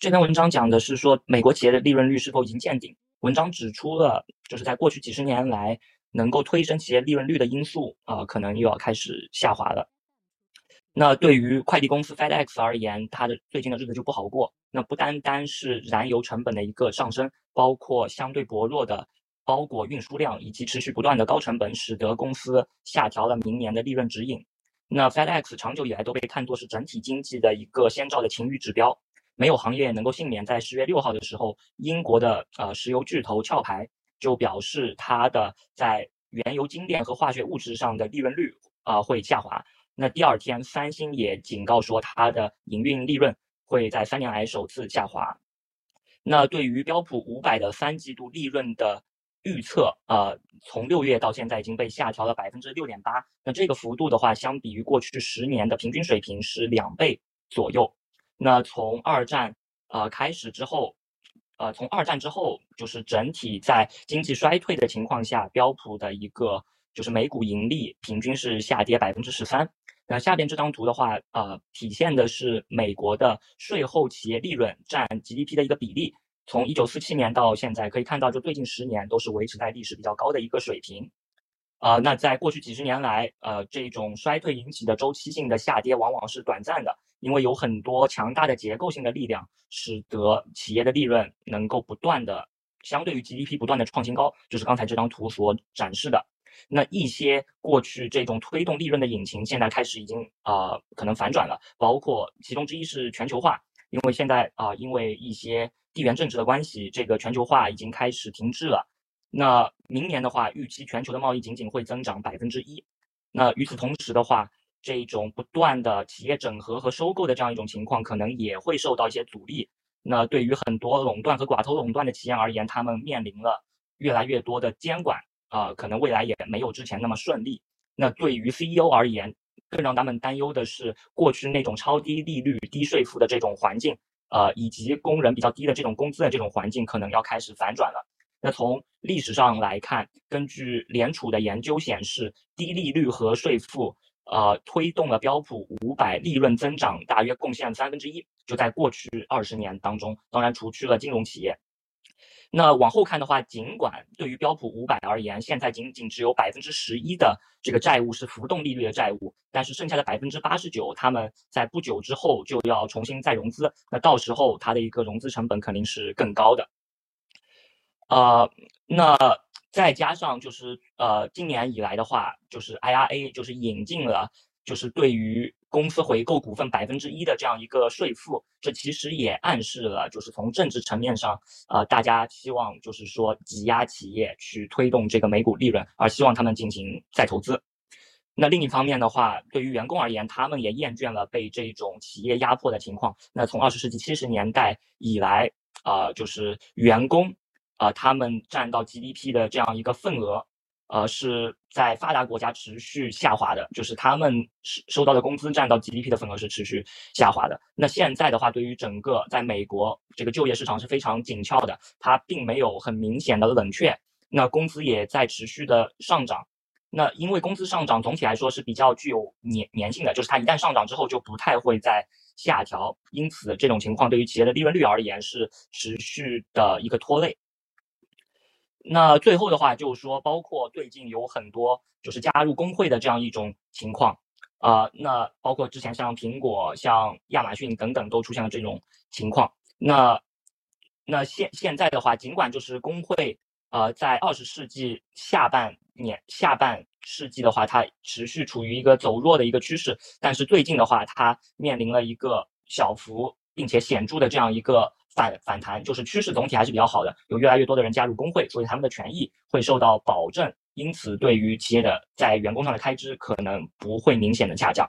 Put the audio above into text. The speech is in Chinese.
这篇文章讲的是说美国企业的利润率是否已经见顶。文章指出了，就是在过去几十年来，能够推升企业利润率的因素啊，可能又要开始下滑了。那对于快递公司 FedEx 而言，它的最近的日子就不好过。那不单单是燃油成本的一个上升，包括相对薄弱的包裹运输量以及持续不断的高成本，使得公司下调了明年的利润指引。那 FedEx 长久以来都被看作是整体经济的一个先兆的晴雨指标，没有行业能够幸免。在十月六号的时候，英国的呃石油巨头壳牌就表示，它的在原油精炼和化学物质上的利润率啊会下滑。那第二天，三星也警告说，它的营运利润会在三年来首次下滑。那对于标普五百的三季度利润的预测，呃，从六月到现在已经被下调了百分之六点八。那这个幅度的话，相比于过去十年的平均水平是两倍左右。那从二战呃开始之后，呃，从二战之后，就是整体在经济衰退的情况下，标普的一个就是每股盈利平均是下跌百分之十三。那下边这张图的话，呃，体现的是美国的税后企业利润占 GDP 的一个比例。从一九四七年到现在，可以看到，就最近十年都是维持在历史比较高的一个水平。啊，那在过去几十年来，呃，这种衰退引起的周期性的下跌往往是短暂的，因为有很多强大的结构性的力量，使得企业的利润能够不断的相对于 GDP 不断的创新高，就是刚才这张图所展示的。那一些过去这种推动利润的引擎，现在开始已经啊可能反转了，包括其中之一是全球化，因为现在啊因为一些地缘政治的关系，这个全球化已经开始停滞了。那明年的话，预期全球的贸易仅仅会增长百分之一。那与此同时的话，这种不断的企业整合和收购的这样一种情况，可能也会受到一些阻力。那对于很多垄断和寡头垄断的企业而言，他们面临了越来越多的监管。啊，可能未来也没有之前那么顺利。那对于 CEO 而言，更让他们担忧的是，过去那种超低利率、低税负的这种环境，呃，以及工人比较低的这种工资的这种环境，可能要开始反转了。那从历史上来看，根据联储的研究显示，低利率和税负，呃，推动了标普五百利润增长大约贡献三分之一，就在过去二十年当中，当然除去了金融企业。那往后看的话，尽管对于标普五百而言，现在仅仅只有百分之十一的这个债务是浮动利率的债务，但是剩下的百分之八十九，他们在不久之后就要重新再融资，那到时候它的一个融资成本肯定是更高的。呃，那再加上就是呃，今年以来的话，就是 IRA 就是引进了。就是对于公司回购股份百分之一的这样一个税负，这其实也暗示了，就是从政治层面上，呃，大家希望就是说挤压企业去推动这个每股利润，而希望他们进行再投资。那另一方面的话，对于员工而言，他们也厌倦了被这种企业压迫的情况。那从二十世纪七十年代以来，啊，就是员工，啊，他们占到 GDP 的这样一个份额。呃，是在发达国家持续下滑的，就是他们收收到的工资占到 GDP 的份额是持续下滑的。那现在的话，对于整个在美国这个就业市场是非常紧俏的，它并没有很明显的冷却，那工资也在持续的上涨。那因为工资上涨总体来说是比较具有粘粘性的，就是它一旦上涨之后就不太会再下调，因此这种情况对于企业的利润率而言是持续的一个拖累。那最后的话就是说，包括最近有很多就是加入工会的这样一种情况，啊，那包括之前像苹果、像亚马逊等等都出现了这种情况。那那现现在的话，尽管就是工会，呃，在二十世纪下半年下半世纪的话，它持续处于一个走弱的一个趋势，但是最近的话，它面临了一个小幅并且显著的这样一个。反反弹就是趋势总体还是比较好的，有越来越多的人加入工会，所以他们的权益会受到保证，因此对于企业的在员工上的开支可能不会明显的下降。